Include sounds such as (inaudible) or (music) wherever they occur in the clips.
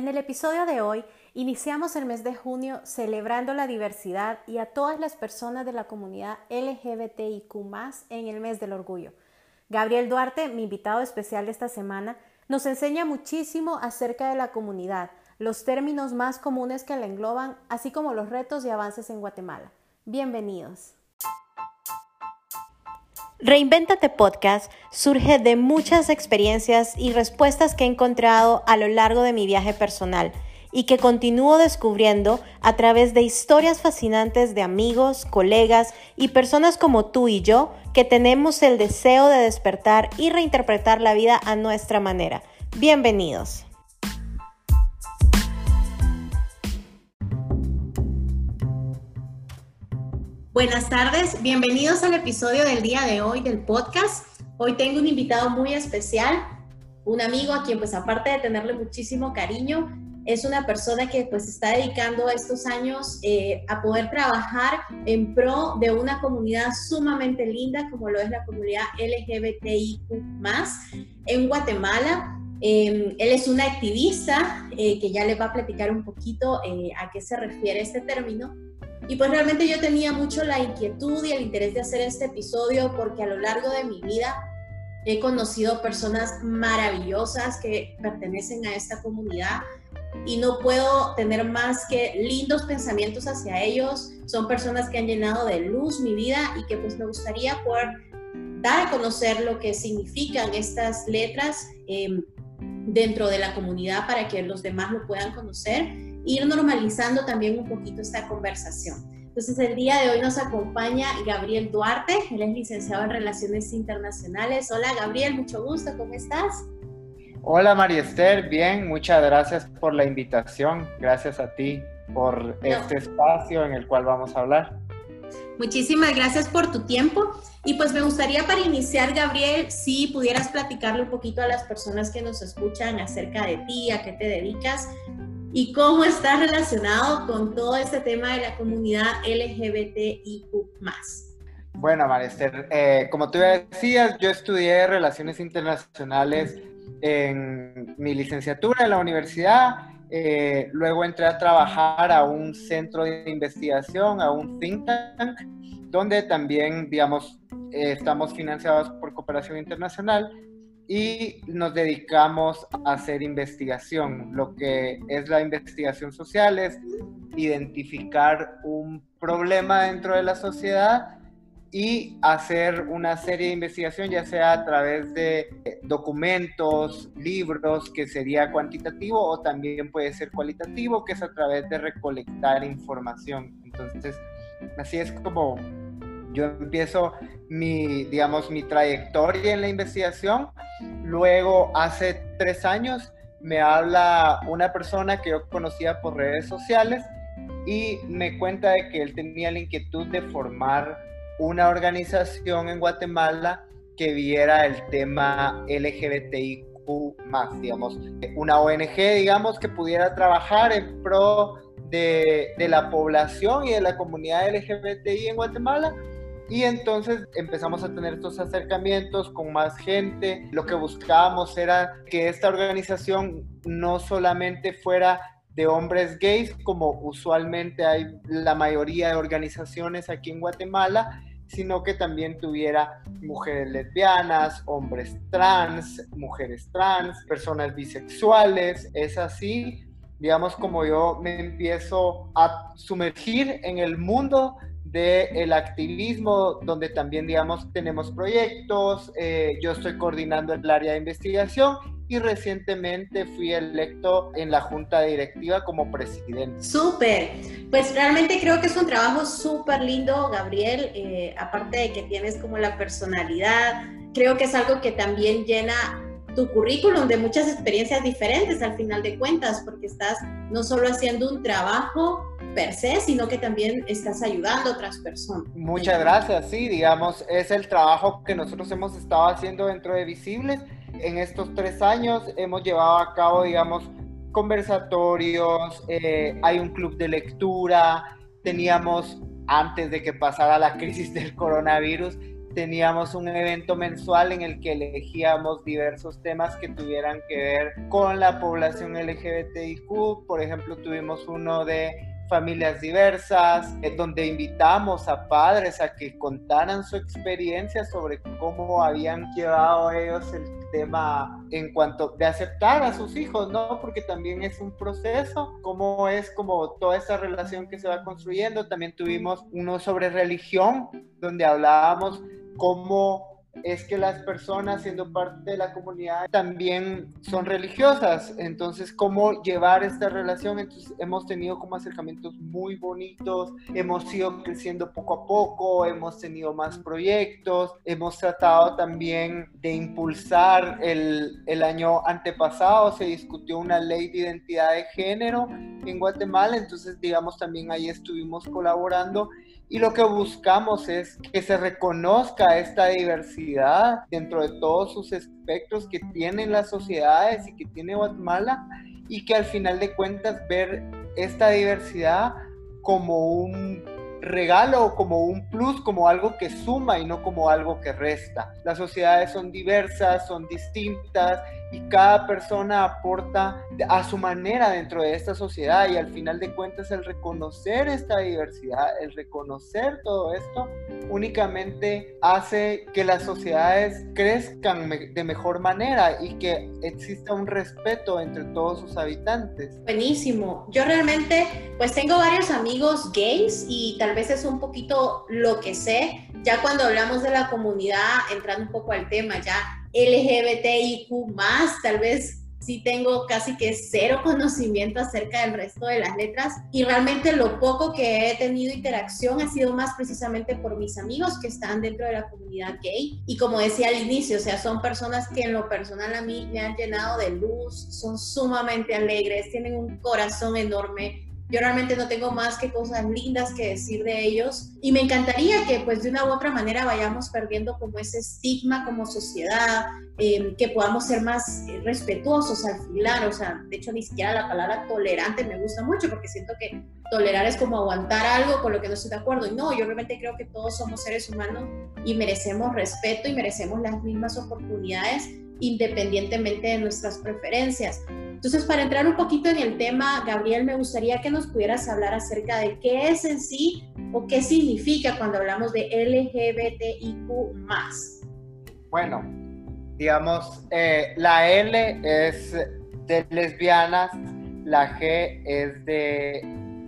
En el episodio de hoy iniciamos el mes de junio celebrando la diversidad y a todas las personas de la comunidad LGBTIQ en el mes del orgullo. Gabriel Duarte, mi invitado especial de esta semana, nos enseña muchísimo acerca de la comunidad, los términos más comunes que la engloban, así como los retos y avances en Guatemala. Bienvenidos. Reinventate Podcast surge de muchas experiencias y respuestas que he encontrado a lo largo de mi viaje personal y que continúo descubriendo a través de historias fascinantes de amigos, colegas y personas como tú y yo que tenemos el deseo de despertar y reinterpretar la vida a nuestra manera. Bienvenidos. Buenas tardes, bienvenidos al episodio del día de hoy del podcast. Hoy tengo un invitado muy especial, un amigo a quien pues aparte de tenerle muchísimo cariño, es una persona que pues está dedicando estos años eh, a poder trabajar en pro de una comunidad sumamente linda como lo es la comunidad LGBTIQ en Guatemala. Em, él es un activista eh, que ya les va a platicar un poquito eh, a qué se refiere este término y pues realmente yo tenía mucho la inquietud y el interés de hacer este episodio porque a lo largo de mi vida he conocido personas maravillosas que pertenecen a esta comunidad y no puedo tener más que lindos pensamientos hacia ellos. Son personas que han llenado de luz mi vida y que pues me gustaría poder dar a conocer lo que significan estas letras em, dentro de la comunidad para que los demás lo puedan conocer ir normalizando también un poquito esta conversación. Entonces el día de hoy nos acompaña Gabriel Duarte, él es licenciado en Relaciones Internacionales. Hola Gabriel, mucho gusto, ¿cómo estás? Hola María Esther, bien, muchas gracias por la invitación, gracias a ti por este espacio en el cual vamos a hablar. Muchísimas gracias por tu tiempo. Y pues me gustaría para iniciar, Gabriel, si pudieras platicarle un poquito a las personas que nos escuchan acerca de ti, a qué te dedicas, y cómo está relacionado con todo este tema de la comunidad LGBTIQ. Bueno, Marester, eh, como tú decías, yo estudié Relaciones Internacionales en mi licenciatura en la universidad. Eh, luego entré a trabajar a un centro de investigación, a un think tank, donde también, digamos, eh, estamos financiados por cooperación internacional y nos dedicamos a hacer investigación. Lo que es la investigación social es identificar un problema dentro de la sociedad y hacer una serie de investigación, ya sea a través de documentos, libros, que sería cuantitativo, o también puede ser cualitativo, que es a través de recolectar información. Entonces, así es como yo empiezo mi, digamos, mi trayectoria en la investigación. Luego, hace tres años, me habla una persona que yo conocía por redes sociales y me cuenta de que él tenía la inquietud de formar una organización en Guatemala que viera el tema LGBTIQ más, digamos, una ONG, digamos, que pudiera trabajar en pro de, de la población y de la comunidad LGBTI en Guatemala y entonces empezamos a tener estos acercamientos con más gente. Lo que buscábamos era que esta organización no solamente fuera de hombres gays, como usualmente hay la mayoría de organizaciones aquí en Guatemala, sino que también tuviera mujeres lesbianas, hombres trans, mujeres trans, personas bisexuales. Es así, digamos, como yo me empiezo a sumergir en el mundo del activismo, donde también, digamos, tenemos proyectos, eh, yo estoy coordinando el área de investigación y recientemente fui electo en la junta directiva como presidente. Súper, pues realmente creo que es un trabajo súper lindo, Gabriel, eh, aparte de que tienes como la personalidad, creo que es algo que también llena tu currículum de muchas experiencias diferentes al final de cuentas, porque estás no solo haciendo un trabajo per se, sino que también estás ayudando a otras personas. Muchas gracias, sí, digamos, es el trabajo que nosotros hemos estado haciendo dentro de Visibles. En estos tres años hemos llevado a cabo, digamos, conversatorios, eh, hay un club de lectura, teníamos, antes de que pasara la crisis (laughs) del coronavirus, teníamos un evento mensual en el que elegíamos diversos temas que tuvieran que ver con la población LGBTIQ. Por ejemplo, tuvimos uno de familias diversas, donde invitamos a padres a que contaran su experiencia sobre cómo habían llevado ellos el tema en cuanto de aceptar a sus hijos, ¿no? Porque también es un proceso, cómo es como toda esa relación que se va construyendo. También tuvimos uno sobre religión, donde hablábamos cómo es que las personas siendo parte de la comunidad también son religiosas. Entonces, ¿cómo llevar esta relación? Entonces, hemos tenido como acercamientos muy bonitos, hemos ido creciendo poco a poco, hemos tenido más proyectos, hemos tratado también de impulsar el, el año antepasado, se discutió una ley de identidad de género en Guatemala, entonces, digamos, también ahí estuvimos colaborando y lo que buscamos es que se reconozca esta diversidad dentro de todos sus espectros que tienen las sociedades y que tiene Guatemala y que al final de cuentas ver esta diversidad como un regalo, como un plus, como algo que suma y no como algo que resta. Las sociedades son diversas, son distintas y cada persona aporta a su manera dentro de esta sociedad y al final de cuentas el reconocer esta diversidad, el reconocer todo esto, únicamente hace que las sociedades crezcan de mejor manera y que exista un respeto entre todos sus habitantes. Buenísimo. Yo realmente pues tengo varios amigos gays y tal vez es un poquito lo que sé. Ya cuando hablamos de la comunidad, entrando un poco al tema, ya LGBTIQ más, tal vez sí tengo casi que cero conocimiento acerca del resto de las letras y realmente lo poco que he tenido interacción ha sido más precisamente por mis amigos que están dentro de la comunidad gay. Y como decía al inicio, o sea, son personas que en lo personal a mí me han llenado de luz, son sumamente alegres, tienen un corazón enorme, yo realmente no tengo más que cosas lindas que decir de ellos. Y me encantaría que pues de una u otra manera vayamos perdiendo como ese estigma como sociedad, em, que podamos ser más respetuosos al final, o sea, de hecho ni siquiera la palabra tolerante me gusta mucho porque siento que tolerar es como aguantar algo con lo que no estoy de acuerdo. Y no, yo realmente creo que todos somos seres humanos y merecemos respeto y merecemos las mismas oportunidades independientemente de nuestras preferencias. Entonces, para entrar un poquito en el tema, Gabriel, me gustaría que nos pudieras hablar acerca de qué es en sí o qué significa cuando hablamos de LGBTIQ. Bueno, digamos, eh, la L es de lesbianas, la G es de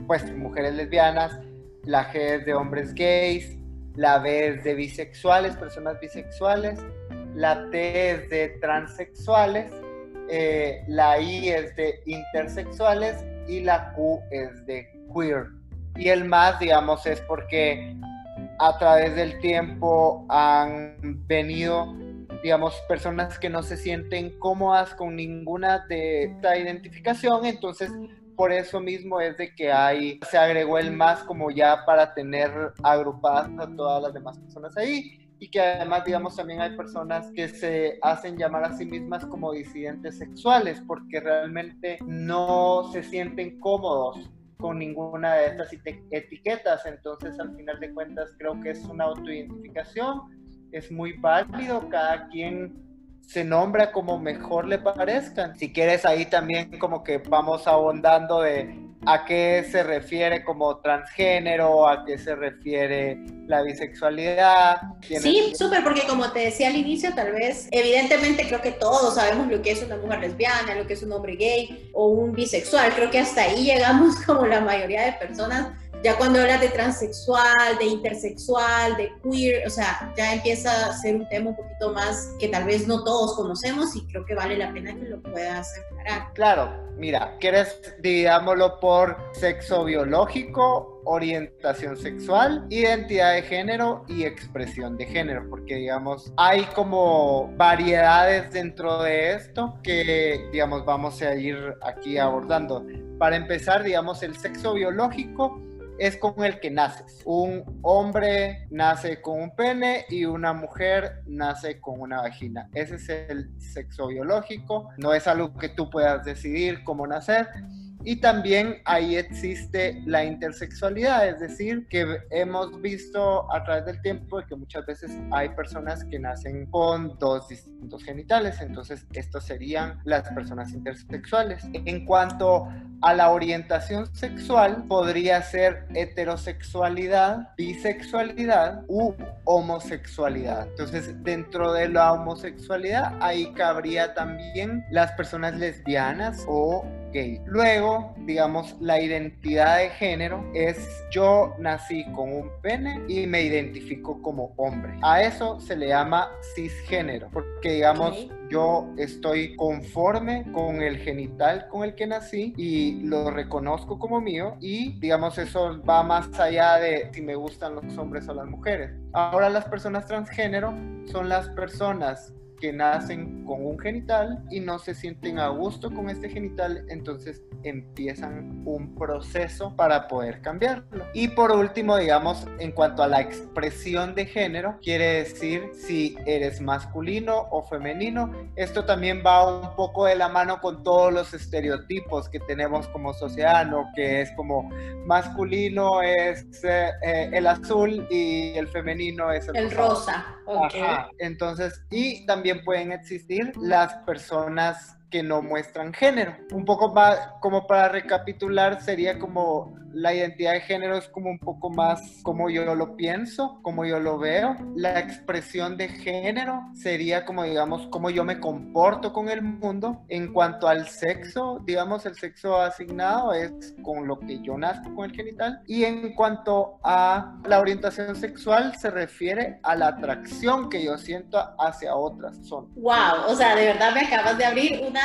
pues mujeres lesbianas, la G es de hombres gays, la B es de bisexuales, personas bisexuales, la T es de transexuales eh, la I es de intersexuales y la Q es de queer. Y el más, digamos, es porque a través del tiempo han venido, digamos, personas que no se sienten cómodas con ninguna de esta identificación, entonces por eso mismo es de que hay, se agregó el más como ya para tener agrupadas a todas las demás personas ahí y que además, digamos, también hay personas que se hacen llamar a sí mismas como disidentes sexuales porque realmente no se sienten cómodos con ninguna de estas etiquetas. Entonces, al final de cuentas, creo que es una autoidentificación, es muy válido, cada quien se nombra como mejor le parezcan. Si quieres ahí también como que vamos ahondando de a qué se refiere como transgénero, a qué se refiere la bisexualidad. Sí, súper, porque como te decía al inicio, tal vez, evidentemente creo que todos sabemos lo que es una mujer lesbiana, lo que es un hombre gay o un bisexual, creo que hasta ahí llegamos (laughs) como la mayoría de personas. Ya cuando hablas de transexual, de intersexual, de queer, o sea, ya empieza a ser un tema un poquito más que tal vez no todos conocemos y creo que vale la pena que lo puedas Claro, Mira, ¿quieres dividámoslo por sexo biológico, orientación sexual, identidad de género y expresión de género? Porque, digamos, hay como variedades dentro de esto que, digamos, vamos a ir aquí abordando. Para empezar, digamos, el sexo biológico es con el que naces. Un hombre nace con un pene y una mujer nace con una vagina. Ese es el sexo biológico. No es algo que tú puedas decidir cómo nacer. Y también ahí existe la intersexualidad, es decir, que hemos visto a través del tiempo que muchas veces hay personas que nacen con dos distintos genitales, entonces estos serían las personas intersexuales. En cuanto a la orientación sexual, podría ser heterosexualidad, bisexualidad u homosexualidad. Entonces, dentro de la homosexualidad, ahí cabría también las personas lesbianas o gay. Luego, digamos, la identidad de género es yo nací con un pene y me identifico como hombre. A eso se le llama cisgénero, porque digamos, yo estoy conforme con el genital con el que nací y lo reconozco como mío y digamos eso va más allá de si me gustan los hombres o las mujeres. Ahora las personas transgénero son las personas que nacen con un genital y no se sienten a gusto con este genital, entonces empiezan un proceso para poder cambiarlo. Y por último, digamos, en cuanto a la expresión de género, quiere decir si eres masculino o femenino. Esto también va un poco de la mano con todos los estereotipos que tenemos como sociedad, ¿no? Que es como masculino es eh, eh, el azul y el femenino es el, rosa. Entonces, y también pueden existir las personas que no muestran género. Un poco más, como para recapitular, sería como la identidad de género es como un poco más como yo lo pienso, como yo lo veo. La expresión de género sería como, digamos, como yo me comporto con el mundo. En cuanto al sexo, digamos, el sexo asignado es con lo que yo nazco con el genital. Y en cuanto a la orientación sexual, se refiere a la atracción que yo siento hacia otras personas. Wow, o sea, de verdad me acabas de abrir una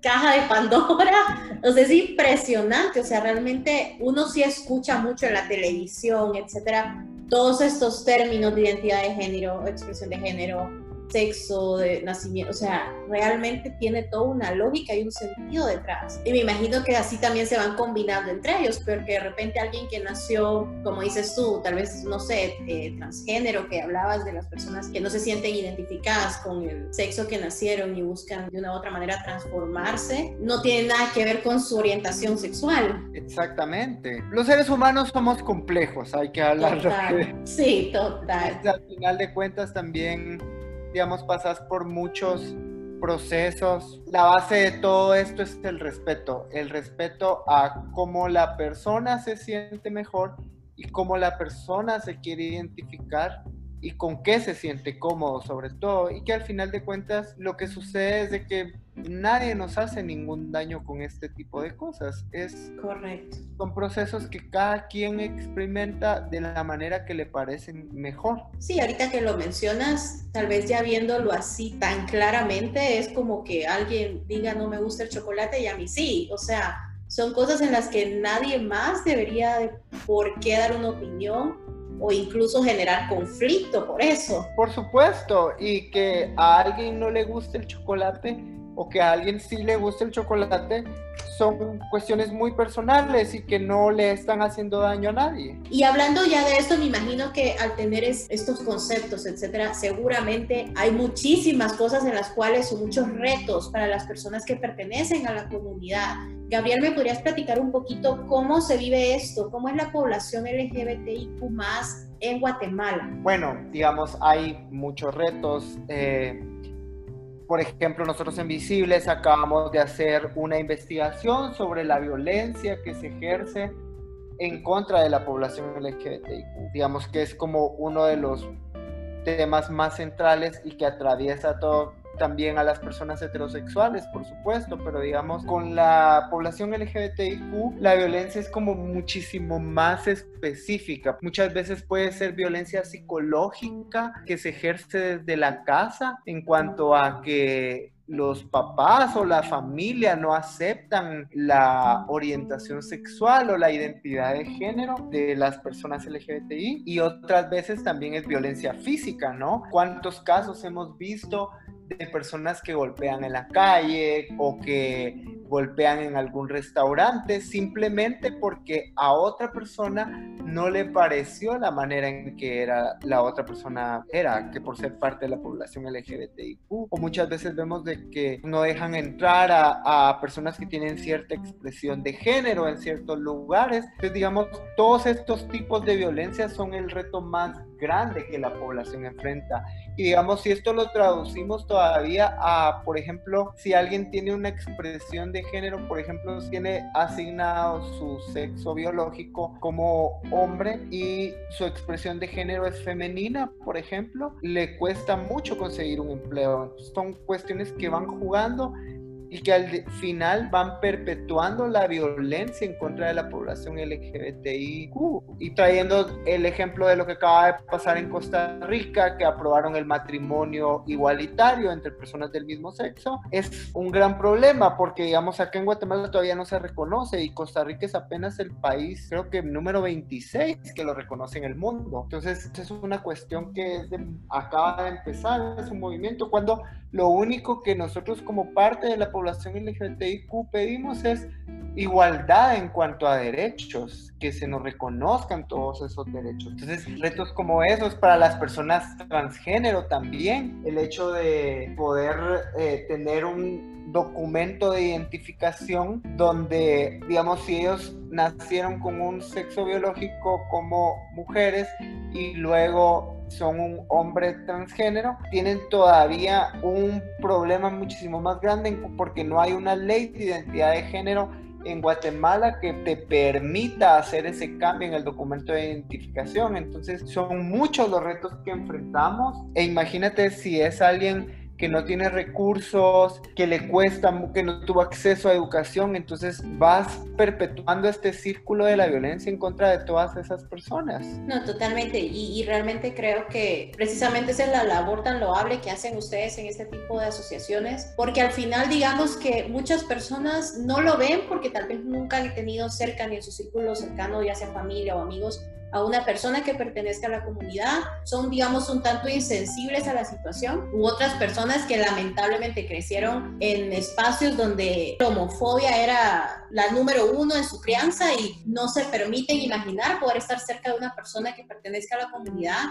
caja de Pandora. O sea, es impresionante. O sea, realmente uno sí escucha mucho en la televisión, etcétera, todos estos términos de identidad de género, expresión de género, sexo, de nacimiento, o sea, realmente tiene toda una lógica y un sentido detrás. Y me imagino que así también se van combinando entre ellos, porque de repente alguien que nació, como dices tú, tal vez, no sé, eh, transgénero, que hablabas de las personas que no se sienten identificadas con el sexo que nacieron y buscan de una u otra manera transformarse, no tiene nada que ver con su orientación sexual. Exactamente. Los seres humanos somos complejos, hay que hablar. Sí, total. (laughs) al final de cuentas también digamos, pasas por muchos procesos. La base de todo esto es el respeto, el respeto a cómo la persona se siente mejor y cómo la persona se quiere identificar y con qué se siente cómodo sobre todo y que al final de cuentas lo que sucede es de que nadie nos hace ningún daño con este tipo de cosas. Es correcto. Son procesos que cada quien experimenta de la manera que le parecen mejor. Sí, ahorita que lo mencionas, tal vez ya viéndolo así tan claramente, es como que alguien diga no me gusta el chocolate y a mí sí. O sea, son cosas en las que nadie más debería de por qué dar una opinión o incluso generar conflicto por eso. Por supuesto, y que a alguien no le guste el chocolate o que a alguien sí le guste el chocolate son cuestiones muy personales y que no le están haciendo daño a nadie. Y hablando ya de esto, me imagino que al tener estos conceptos, etcétera, seguramente hay muchísimas cosas en las cuales son muchos retos para las personas que pertenecen a la comunidad. Gabriel, ¿me podrías platicar un poquito cómo se vive esto? ¿Cómo es la población LGBTIQ más en Guatemala? Bueno, digamos, hay muchos retos. Eh, por ejemplo, nosotros en Visibles acabamos de hacer una investigación sobre la violencia que se ejerce en contra de la población LGBTIQ. Digamos que es como uno de los temas más centrales y que atraviesa todo, también a las personas heterosexuales, por supuesto, pero digamos, con la población LGBTIQ, la violencia es como muchísimo más específica. Muchas veces puede ser violencia psicológica que se ejerce desde la casa en cuanto a que los papás o la familia no aceptan la orientación sexual o la identidad de género de las personas LGBTI y otras veces también es violencia física, ¿no? ¿Cuántos casos hemos visto de personas que golpean en la calle o que golpean en algún restaurante simplemente porque a otra persona no le pareció la manera en que era la otra persona era, que por ser parte de la población LGBTIQ. O muchas veces vemos de que no dejan entrar a, personas que tienen cierta expresión de género en ciertos lugares. Entonces, digamos, todos estos tipos de violencia son el reto más grande que la población enfrenta. Y digamos, si esto lo traducimos todavía a, por ejemplo, si alguien tiene una expresión de género, por ejemplo, tiene asignado su sexo biológico como hombre y su expresión de género es femenina, por ejemplo, le cuesta mucho conseguir un empleo. Son cuestiones que van jugando y que al final van perpetuando la violencia en contra de la población LGBTIQ. Y trayendo el ejemplo de lo que acaba de pasar en Costa Rica, que aprobaron el matrimonio igualitario entre personas del mismo sexo, es un gran problema porque, digamos, acá en Guatemala todavía no se reconoce y Costa Rica es apenas el país, creo que número 26 que lo reconoce en el mundo. Entonces, es una cuestión que acaba de empezar, es un movimiento cuando lo único que nosotros como parte de la población LGBTIQ pedimos es igualdad en cuanto a derechos, que se nos reconozcan todos esos derechos. Entonces, retos como esos para las personas transgénero también, el hecho de poder eh, tener un documento de identificación donde, digamos, si ellos nacieron con un sexo biológico como mujeres y luego son un hombre transgénero, tienen todavía un problema muchísimo más grande porque no hay una ley de identidad de género en Guatemala que te permita hacer ese cambio en el documento de identificación. Entonces son muchos los retos que enfrentamos e imagínate si es alguien que no tiene recursos, que le cuesta, que no tuvo acceso a educación, entonces vas perpetuando este círculo de la violencia en contra de todas esas personas. No, totalmente, y, realmente creo que precisamente esa es la labor tan loable que hacen ustedes en este tipo de asociaciones, porque al final digamos que muchas personas no lo ven porque tal vez nunca han tenido cerca ni en su círculo cercano, ya sea familia o amigos, a una persona que pertenezca a la comunidad, son, digamos, un tanto insensibles a la situación, u otras personas que lamentablemente crecieron en espacios donde la homofobia era la número uno en su crianza y no se permiten imaginar poder estar cerca de una persona que pertenezca a la comunidad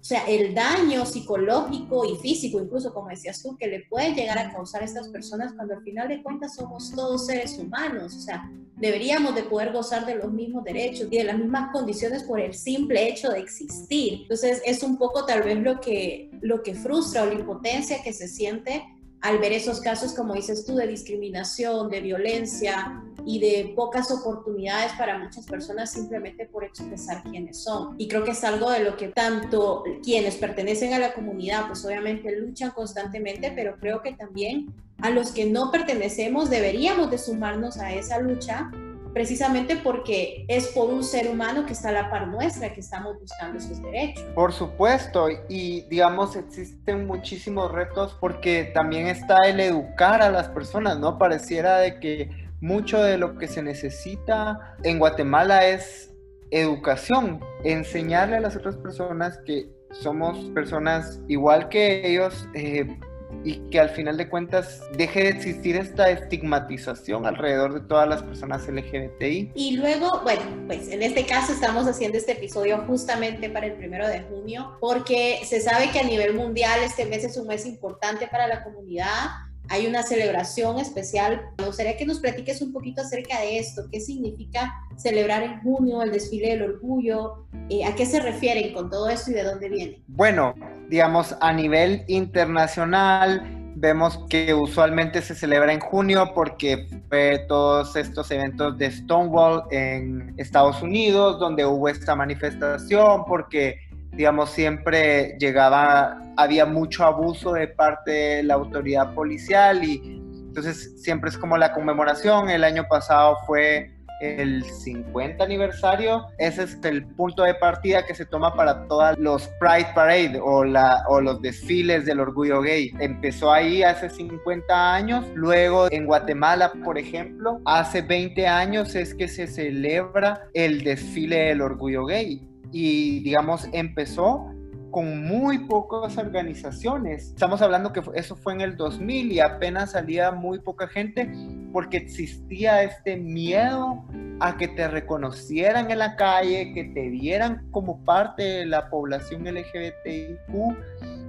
o sea, el daño psicológico y físico, incluso como decías tú, que le pueden llegar a causar a estas personas cuando al final de cuentas somos todos seres humanos. O sea, deberíamos de poder gozar de los mismos derechos y de las mismas condiciones por el simple hecho de existir. Entonces, es un poco tal vez lo que, lo que frustra o la impotencia que se siente al ver esos casos, como dices tú, de discriminación, de violencia y de pocas oportunidades para muchas personas simplemente por expresar quiénes son. Y creo que es algo de lo que tanto quienes pertenecen a la comunidad, pues obviamente luchan constantemente, pero creo que también a los que no pertenecemos deberíamos de sumarnos a esa lucha precisamente porque es por un ser humano que está a la par nuestra que estamos buscando esos derechos. Por supuesto, y digamos existen muchísimos retos porque también está el educar a las personas, ¿no? Pareciera de que mucho de lo que se necesita en Guatemala es educación, enseñarle a las otras personas que somos personas igual que ellos, eh, y que al final de cuentas deje de existir esta estigmatización alrededor de todas las personas LGBTI. Y luego, bueno, pues en este caso estamos haciendo este episodio justamente para el primero de junio, porque se sabe que a nivel mundial este mes es un mes importante para la comunidad hay una celebración especial. Me gustaría que nos platiques un poquito acerca de esto. ¿Qué significa celebrar en junio el desfile del orgullo? Eh, ¿A qué se refieren con todo esto y de dónde viene? Bueno, digamos, a nivel internacional, vemos que usualmente se celebra en junio porque fue todos estos eventos de Stonewall en Estados Unidos, donde hubo esta manifestación, porque digamos, siempre llegaba, había mucho abuso de parte de la autoridad policial y entonces siempre es como la conmemoración. El año pasado fue el 50 aniversario. Ese es el punto de partida que se toma para todos los Pride Parade o, la, o los desfiles del orgullo gay. Empezó ahí hace 50 años. Luego en Guatemala, por ejemplo, hace 20 años es que se celebra el desfile del orgullo gay y digamos empezó con muy pocas organizaciones. Estamos hablando que eso fue en el 2000 y apenas salía muy poca gente porque existía este miedo a que te reconocieran en la calle, que te vieran como parte de la población LGBTIQ,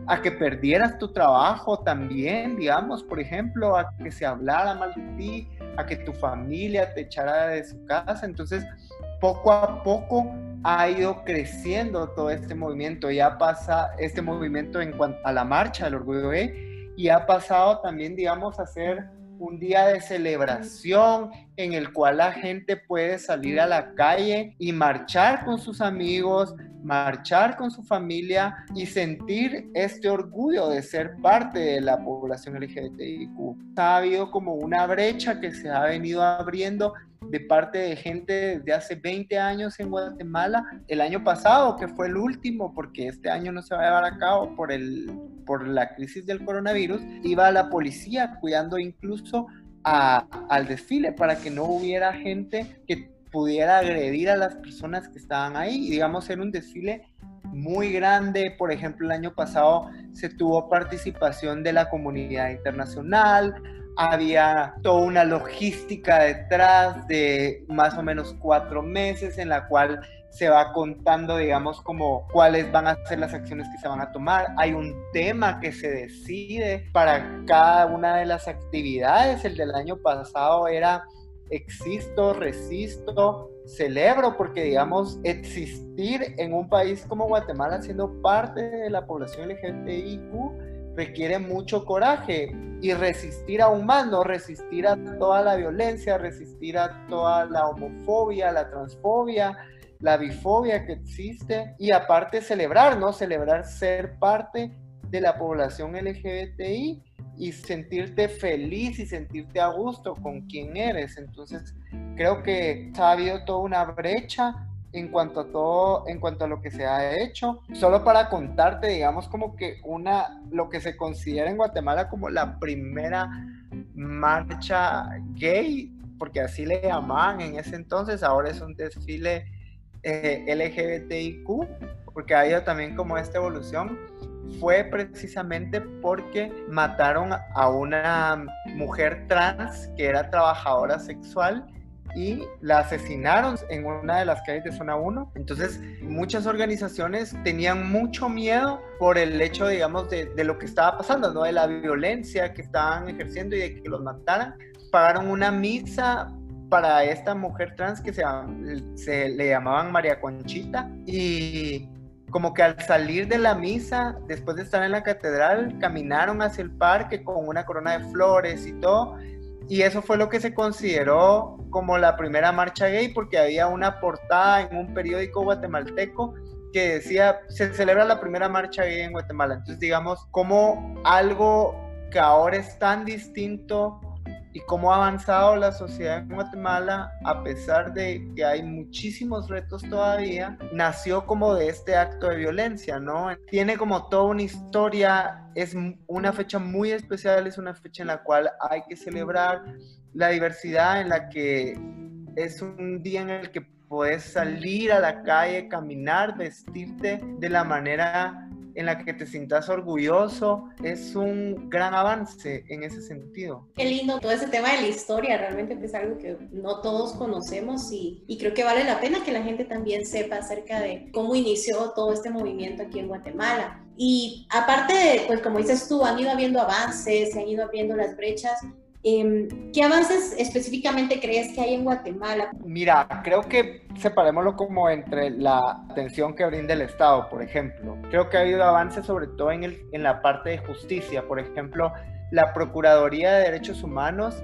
a que perdieras tu trabajo también, digamos, por ejemplo, a que se hablara mal de ti, a que tu familia te echara de su casa. Entonces, poco a poco ha ido creciendo todo este movimiento, ya pasa este movimiento en cuanto a la marcha del orgullo gay y ha pasado también, digamos, a ser un día de celebración en el cual la gente puede salir a la calle y marchar con sus amigos, marchar con su familia y sentir este orgullo de ser parte de la población LGBTIQ. Ha habido como una brecha que se ha venido abriendo de parte de gente desde hace 20 años en Guatemala. El año pasado, que fue el último, porque este año no se va a llevar a cabo por, el, por la crisis del coronavirus, iba la policía cuidando incluso al desfile para que no hubiera gente que pudiera agredir a las personas que estaban ahí. Y digamos, era un desfile muy grande. Por ejemplo, el año pasado se tuvo participación de la comunidad internacional, había toda una logística detrás de más o menos cuatro meses en la cual se va contando, digamos, como cuáles van a ser las acciones que se van a tomar. Hay un tema que se decide para cada una de las actividades. El del año pasado era existo, resisto, celebro, porque digamos, existir en un país como Guatemala siendo parte de la población LGBTIQ requiere mucho coraje y resistir más, ¿no? Resistir a toda la violencia, resistir a toda la homofobia, la transfobia, la bifobia que existe y aparte celebrar, ¿no? Celebrar ser parte de la población LGBTI y sentirte feliz y sentirte a gusto con quien eres. Entonces, creo que ha habido toda una brecha en cuanto a todo, en cuanto a lo que se ha hecho. Solo para contarte, digamos, como que una, lo que se considera en Guatemala como la primera marcha gay, porque así le llamaban en ese entonces, ahora es un desfile eh, LGBTIQ, porque ha habido también como esta evolución, fue precisamente porque mataron a una mujer trans que era trabajadora sexual y la asesinaron en una de las calles de zona 1. Entonces, muchas organizaciones tenían mucho miedo por el hecho, digamos, de, de, lo que estaba pasando, ¿no? De la violencia que estaban ejerciendo y de que los mataran. Pagaron una misa para esta mujer trans que se, se le llamaban María Conchita y como que al salir de la misa, después de estar en la catedral, caminaron hacia el parque con una corona de flores y todo y eso fue lo que se consideró como la primera marcha gay porque había una portada en un periódico guatemalteco que decía se celebra la primera marcha gay en Guatemala. Entonces digamos como algo que ahora es tan distinto y cómo ha avanzado la sociedad en Guatemala, a pesar de que hay muchísimos retos todavía, nació como de este acto de violencia, ¿no? Tiene como toda una historia, es una fecha muy especial, es una fecha en la cual hay que celebrar la diversidad, en la que es un día en el que puedes salir a la calle, caminar, vestirte de la manera en la que te sientas orgulloso, es un gran avance en ese sentido. Qué lindo todo ese tema de la historia, realmente es algo que no todos conocemos y, y creo que vale la pena que la gente también sepa acerca de cómo inició todo este movimiento aquí en Guatemala. Y aparte de, pues como dices tú, han ido habiendo avances, se han ido abriendo las brechas, Em, ¿Qué avances específicamente crees que hay en Guatemala? Mira, creo que separémoslo como entre la atención que brinda el Estado, por ejemplo. Creo que ha habido avances sobre todo en, el, en la parte de justicia. Por ejemplo, la Procuraduría de Derechos Humanos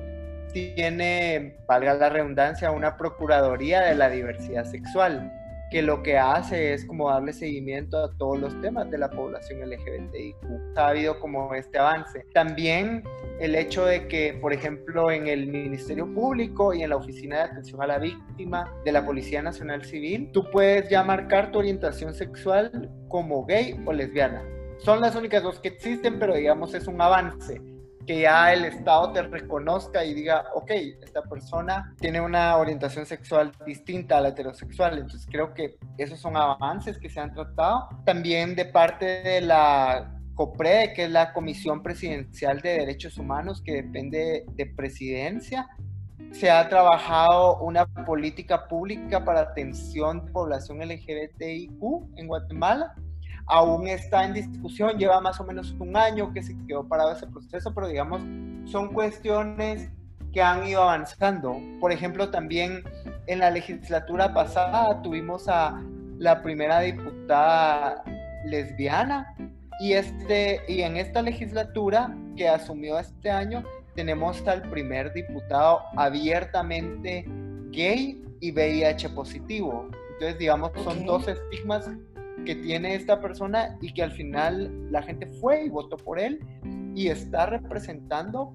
tiene, valga la redundancia, una Procuraduría de la Diversidad Sexual que lo que hace es como darle seguimiento a todos los temas de la población LGBTIQ. Ha habido como este avance. También el hecho de que, por ejemplo, en el Ministerio Público y en la Oficina de Atención a la Víctima de la Policía Nacional Civil, tú puedes ya marcar tu orientación sexual como gay o lesbiana. Son las únicas dos que existen, pero digamos es un avance. Que ya el Estado te reconozca y diga, ok, esta persona tiene una orientación sexual distinta a la heterosexual. Entonces creo que esos son avances que se han tratado. También de parte de la COPRED, que es la Comisión Presidencial de Derechos Humanos, que depende de presidencia, se ha trabajado una política pública para atención de población LGBTIQ en Guatemala aún está en discusión, lleva más o menos un año que se quedó parado ese proceso, pero digamos, son cuestiones que han ido avanzando. Por ejemplo, también en la legislatura pasada tuvimos a la primera diputada lesbiana y, este, y en esta legislatura que asumió este año tenemos al primer diputado abiertamente gay y VIH positivo. Entonces, digamos, son dos estigmas que tiene esta persona y que al final la gente fue y votó por él y está representando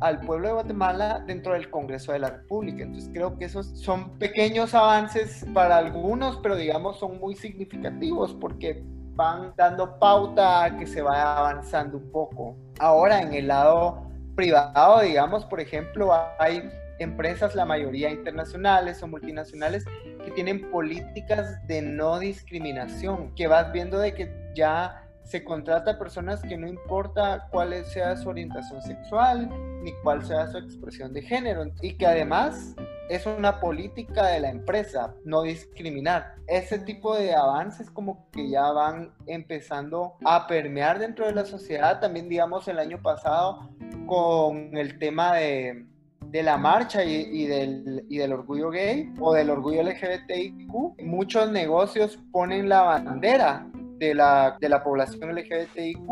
al pueblo de Guatemala dentro del Congreso de la República. Entonces creo que esos son pequeños avances para algunos, pero digamos son muy significativos porque van dando pauta a que se vaya avanzando un poco. Ahora en el lado privado, digamos, por ejemplo, hay empresas, la mayoría internacionales o multinacionales, que tienen políticas de no discriminación, que vas viendo de que ya se contrata a personas que no importa cuál sea su orientación sexual ni cuál sea su expresión de género y que además es una política de la empresa, no discriminar. Ese tipo de avances como que ya van empezando a permear dentro de la sociedad. También digamos el año pasado con el tema de, de la marcha y, del, orgullo gay o del orgullo LGBTIQ, muchos negocios ponen la bandera de la, de la población LGBTIQ.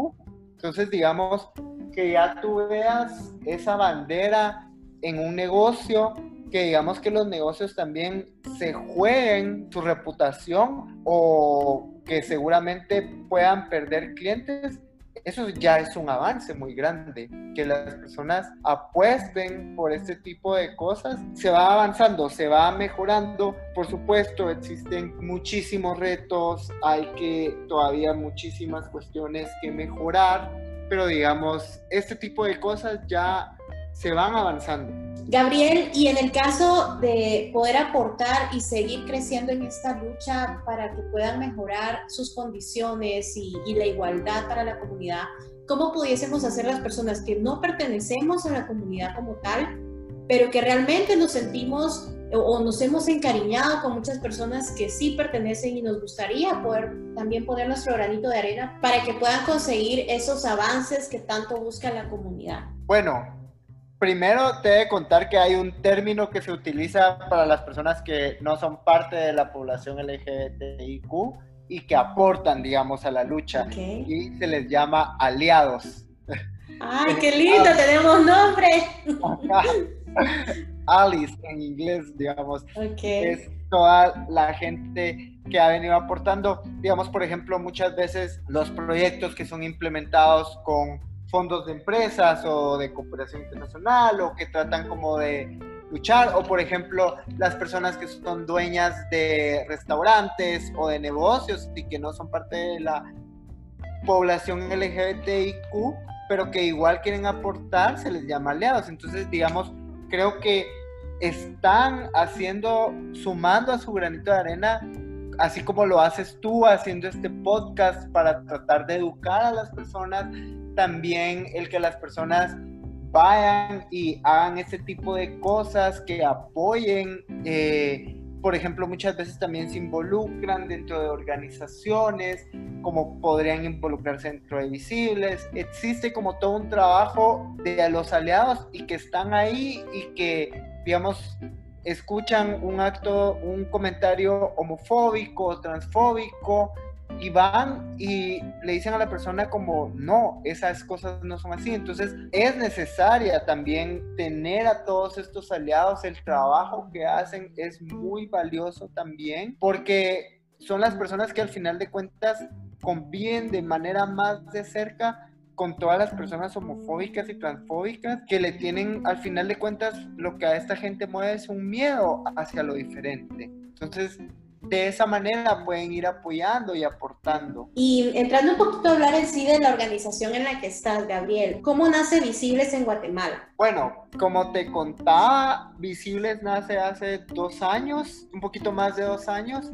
Entonces, digamos que ya tú veas esa bandera en un negocio, que digamos que los negocios también se jueguen su reputación o que seguramente puedan perder clientes eso ya es un avance muy grande, que las personas apuesten por este tipo de cosas. Se va avanzando, se va mejorando. Por supuesto, existen muchísimos retos, hay que todavía muchísimas cuestiones que mejorar, pero digamos, este tipo de cosas ya se van avanzando. Gabriel, y en el caso de poder aportar y seguir creciendo en esta lucha para que puedan mejorar sus condiciones y, la igualdad para la comunidad, ¿cómo pudiésemos hacer las personas que no pertenecemos a la comunidad como tal, pero que realmente nos sentimos o nos hemos encariñado con muchas personas que sí pertenecen y nos gustaría poder también poner nuestro granito de arena para que puedan conseguir esos avances que tanto busca la comunidad? Bueno, Primero te he de contar que hay un término que se utiliza para las personas que no son parte de la población LGBTIQ y que aportan, digamos, a la lucha. Y se les llama aliados. ¡Ay, qué lindo! ¡Tenemos nombre! Alice en inglés, digamos. Es toda la gente que ha venido aportando, digamos, por ejemplo, muchas veces los proyectos que son implementados con fondos de empresas o de cooperación internacional o que tratan como de luchar o por ejemplo las personas que son dueñas de restaurantes o de negocios y que no son parte de la población LGBTIQ pero que igual quieren aportar se les llama aliados. Entonces digamos creo que están haciendo sumando a su granito de arena así como lo haces tú haciendo este podcast para tratar de educar a las personas también el que las personas vayan y hagan ese tipo de cosas, que apoyen. Eh, por ejemplo, muchas veces también se involucran dentro de organizaciones, como podrían involucrarse dentro de visibles. Existe como todo un trabajo de los aliados y que están ahí y que, digamos, escuchan un acto, un comentario homofóbico, transfóbico, y van y le dicen a la persona como, no, esas cosas no son así. Entonces es necesaria también tener a todos estos aliados, el trabajo que hacen es muy valioso también, porque son las personas que al final de cuentas conviven de manera más de cerca con todas las personas homofóbicas y transfóbicas que le tienen al final de cuentas lo que a esta gente mueve es un miedo hacia lo diferente. Entonces, de esa manera pueden ir apoyando y aportando. Y entrando un poquito a hablar en sí de la organización en la que estás, Gabriel, ¿cómo nace Visibles en Guatemala? Bueno, como te contaba, Visibles nace hace dos años, un poquito más de dos años,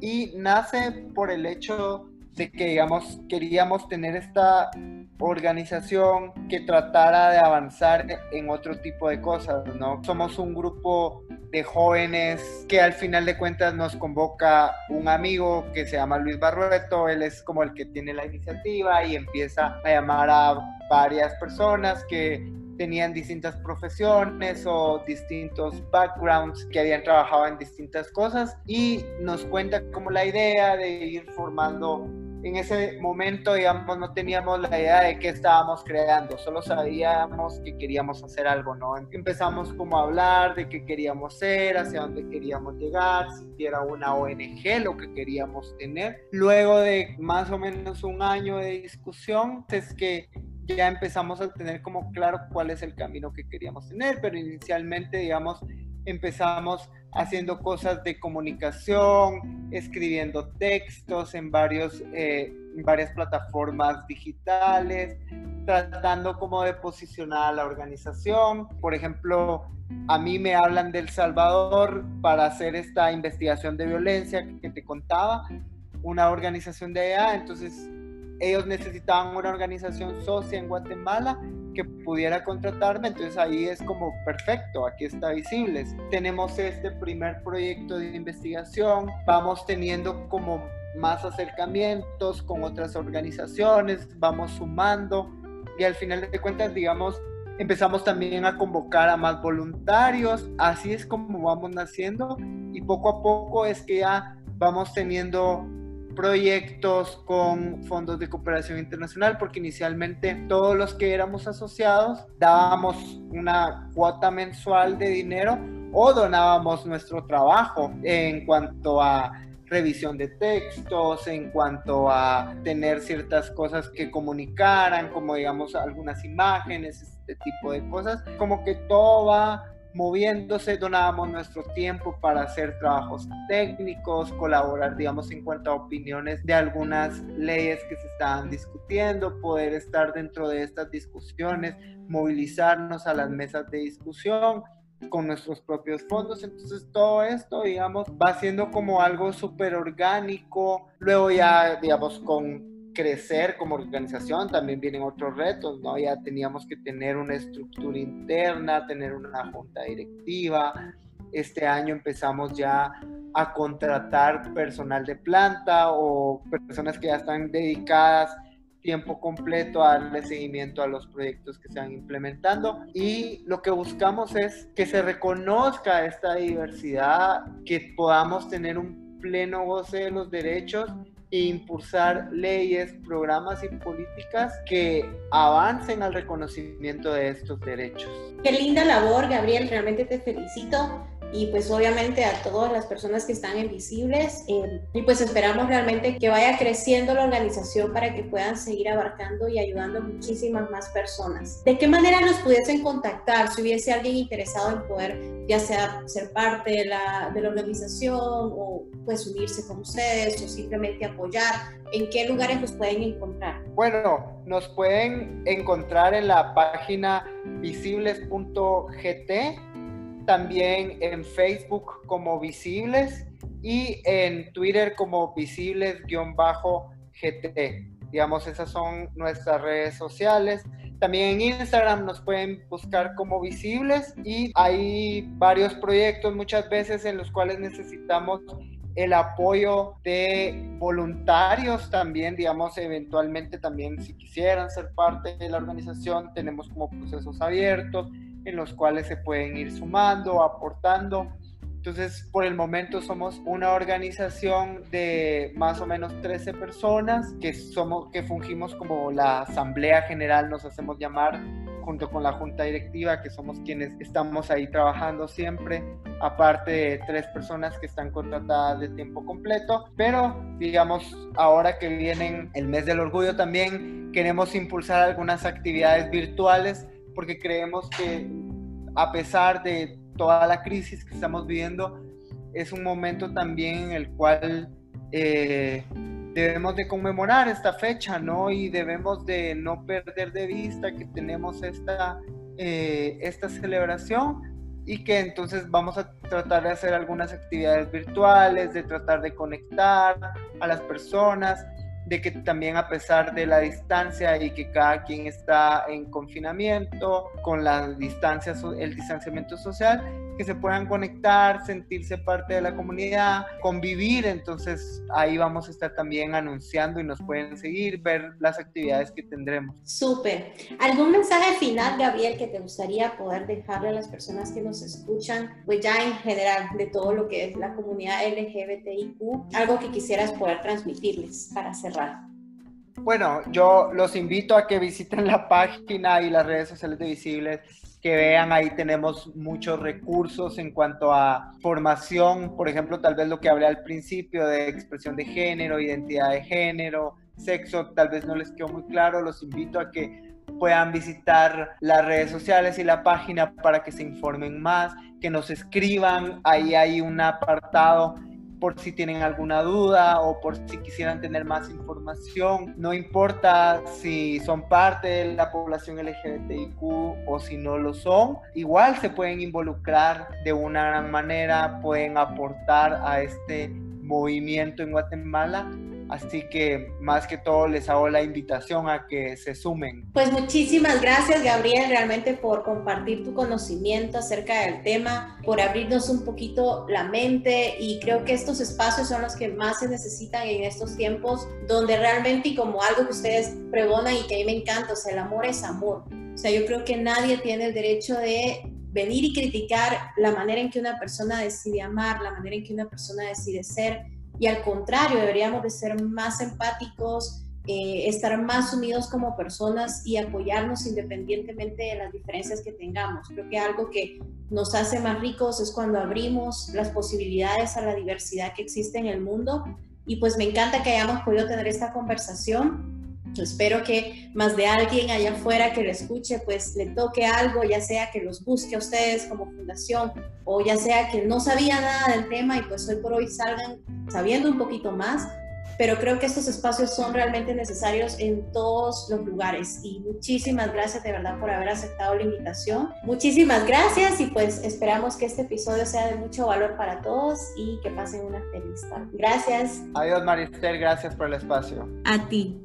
y nace por el hecho de que, digamos, queríamos tener esta organización que tratara de avanzar en otro tipo de cosas, ¿no? Somos un grupo de jóvenes que al final de cuentas nos convoca un amigo que se llama Luis Barrueto, él es como el que tiene la iniciativa y empieza a llamar a varias personas que tenían distintas profesiones o distintos backgrounds que habían trabajado en distintas cosas y nos cuenta como la idea de ir formando en ese momento, digamos, no teníamos la idea de qué estábamos creando, solo sabíamos que queríamos hacer algo, ¿no? Empezamos como a hablar de qué queríamos ser, hacia dónde queríamos llegar, si era una ONG lo que queríamos tener. Luego de más o menos un año de discusión, es que ya empezamos a tener como claro cuál es el camino que queríamos tener, pero inicialmente, digamos, empezamos haciendo cosas de comunicación, escribiendo textos en, varios, eh, en varias plataformas digitales, tratando como de posicionar a la organización. Por ejemplo, a mí me hablan del Salvador para hacer esta investigación de violencia que te contaba, una organización de allá, entonces ellos necesitaban una organización socia en Guatemala que pudiera contratarme, entonces ahí es como perfecto, aquí está visibles. Tenemos este primer proyecto de investigación, vamos teniendo como más acercamientos con otras organizaciones, vamos sumando y al final de cuentas, digamos, empezamos también a convocar a más voluntarios, así es como vamos naciendo y poco a poco es que ya vamos teniendo proyectos con fondos de cooperación internacional, porque inicialmente todos los que éramos asociados dábamos una cuota mensual de dinero o donábamos nuestro trabajo en cuanto a revisión de textos, en cuanto a tener ciertas cosas que comunicaran, como digamos algunas imágenes, este tipo de cosas, como que todo va moviéndose, donábamos nuestro tiempo para hacer trabajos técnicos, colaborar, digamos, en cuanto a opiniones de algunas leyes que se estaban discutiendo, poder estar dentro de estas discusiones, movilizarnos a las mesas de discusión con nuestros propios fondos. Entonces todo esto, digamos, va siendo como algo súper orgánico. Luego ya, digamos, con crecer como organización también vienen otros retos, ¿no? Ya teníamos que tener una estructura interna, tener una junta directiva. Este año empezamos ya a contratar personal de planta o personas que ya están dedicadas tiempo completo a darle seguimiento a los proyectos que se van implementando y lo que buscamos es que se reconozca esta diversidad, que podamos tener un pleno goce de los derechos e impulsar leyes, programas y políticas que avancen al reconocimiento de estos derechos. Qué linda labor, Gabriel, realmente te felicito y pues obviamente a todas las personas que están en Visibles eh, y pues esperamos realmente que vaya creciendo la organización para que puedan seguir abarcando y ayudando a muchísimas más personas. ¿De qué manera nos pudiesen contactar si hubiese alguien interesado en poder ya sea ser parte de la, de la organización o pues unirse con ustedes o simplemente apoyar? ¿En qué lugares nos pueden encontrar? Bueno, nos pueden encontrar en la página visibles.gt también en Facebook como Visibles y en Twitter como Visibles-GT. Digamos, esas son nuestras redes sociales. También en Instagram nos pueden buscar como visibles y hay varios proyectos muchas veces en los cuales necesitamos el apoyo de voluntarios también, digamos, eventualmente también si quisieran ser parte de la organización, tenemos como procesos abiertos en los cuales se pueden ir sumando, aportando. Entonces, por el momento somos una organización de más o menos 13 personas que, somos, que fungimos como la Asamblea General, nos hacemos llamar, junto con la Junta Directiva, que somos quienes estamos ahí trabajando siempre, aparte de tres personas que están contratadas de tiempo completo. Pero, digamos, ahora que viene el mes del orgullo también, queremos impulsar algunas actividades virtuales porque creemos que a pesar de toda la crisis que estamos viviendo, es un momento también en el cual eh, debemos de conmemorar esta fecha, ¿no? Y debemos de no perder de vista que tenemos esta, eh, esta celebración y que entonces vamos a tratar de hacer algunas actividades virtuales, de tratar de conectar a las personas de que también a pesar de la distancia y que cada quien está en confinamiento, con la distancia, el distanciamiento social, que se puedan conectar, sentirse parte de la comunidad, convivir. Entonces ahí vamos a estar también anunciando y nos pueden seguir, ver las actividades que tendremos. Súper. ¿Algún mensaje final, Gabriel, que te gustaría poder dejarle a las personas que nos escuchan, pues ya en general de todo lo que es la comunidad LGBTIQ, algo que quisieras poder transmitirles para Bueno, yo los invito a que visiten la página y las redes sociales de Visibles que vean, ahí tenemos muchos recursos en cuanto a formación, por ejemplo, tal vez lo que hablé al principio de expresión de género, identidad de género, sexo, tal vez no les quedó muy claro, los invito a que puedan visitar las redes sociales y la página para que se informen más, que nos escriban, ahí hay un apartado por si tienen alguna duda o por si quisieran tener más información. No importa si son parte de la población LGBTIQ o si no lo son, igual se pueden involucrar de una gran manera, pueden aportar a este movimiento en Guatemala Así que más que todo les hago la invitación a que se sumen. Pues muchísimas gracias Gabriel realmente por compartir tu conocimiento acerca del tema, por abrirnos un poquito la mente y creo que estos espacios son los que más se necesitan en estos tiempos donde realmente y como algo que ustedes pregonan y que a mí me encanta, o sea, el amor es amor. O sea, yo creo que nadie tiene el derecho de venir y criticar la manera en que una persona decide amar, la manera en que una persona decide ser y al contrario, deberíamos de ser más empáticos, eh, estar más unidos como personas y apoyarnos independientemente de las diferencias que tengamos. Creo que algo que nos hace más ricos es cuando abrimos las posibilidades a la diversidad que existe en el mundo y pues me encanta que hayamos podido tener esta conversación espero que más de alguien allá afuera que lo escuche, pues le toque algo, ya sea que los busque a ustedes como fundación o ya sea que no sabía nada del tema y pues hoy por hoy salgan sabiendo un poquito más. Pero creo que estos espacios son realmente necesarios en todos los lugares y muchísimas gracias de verdad por haber aceptado la invitación. Muchísimas gracias y pues esperamos que este episodio sea de mucho valor para todos y que pasen una feliz tarde. Gracias. Adiós Maristel, gracias por el espacio. A ti.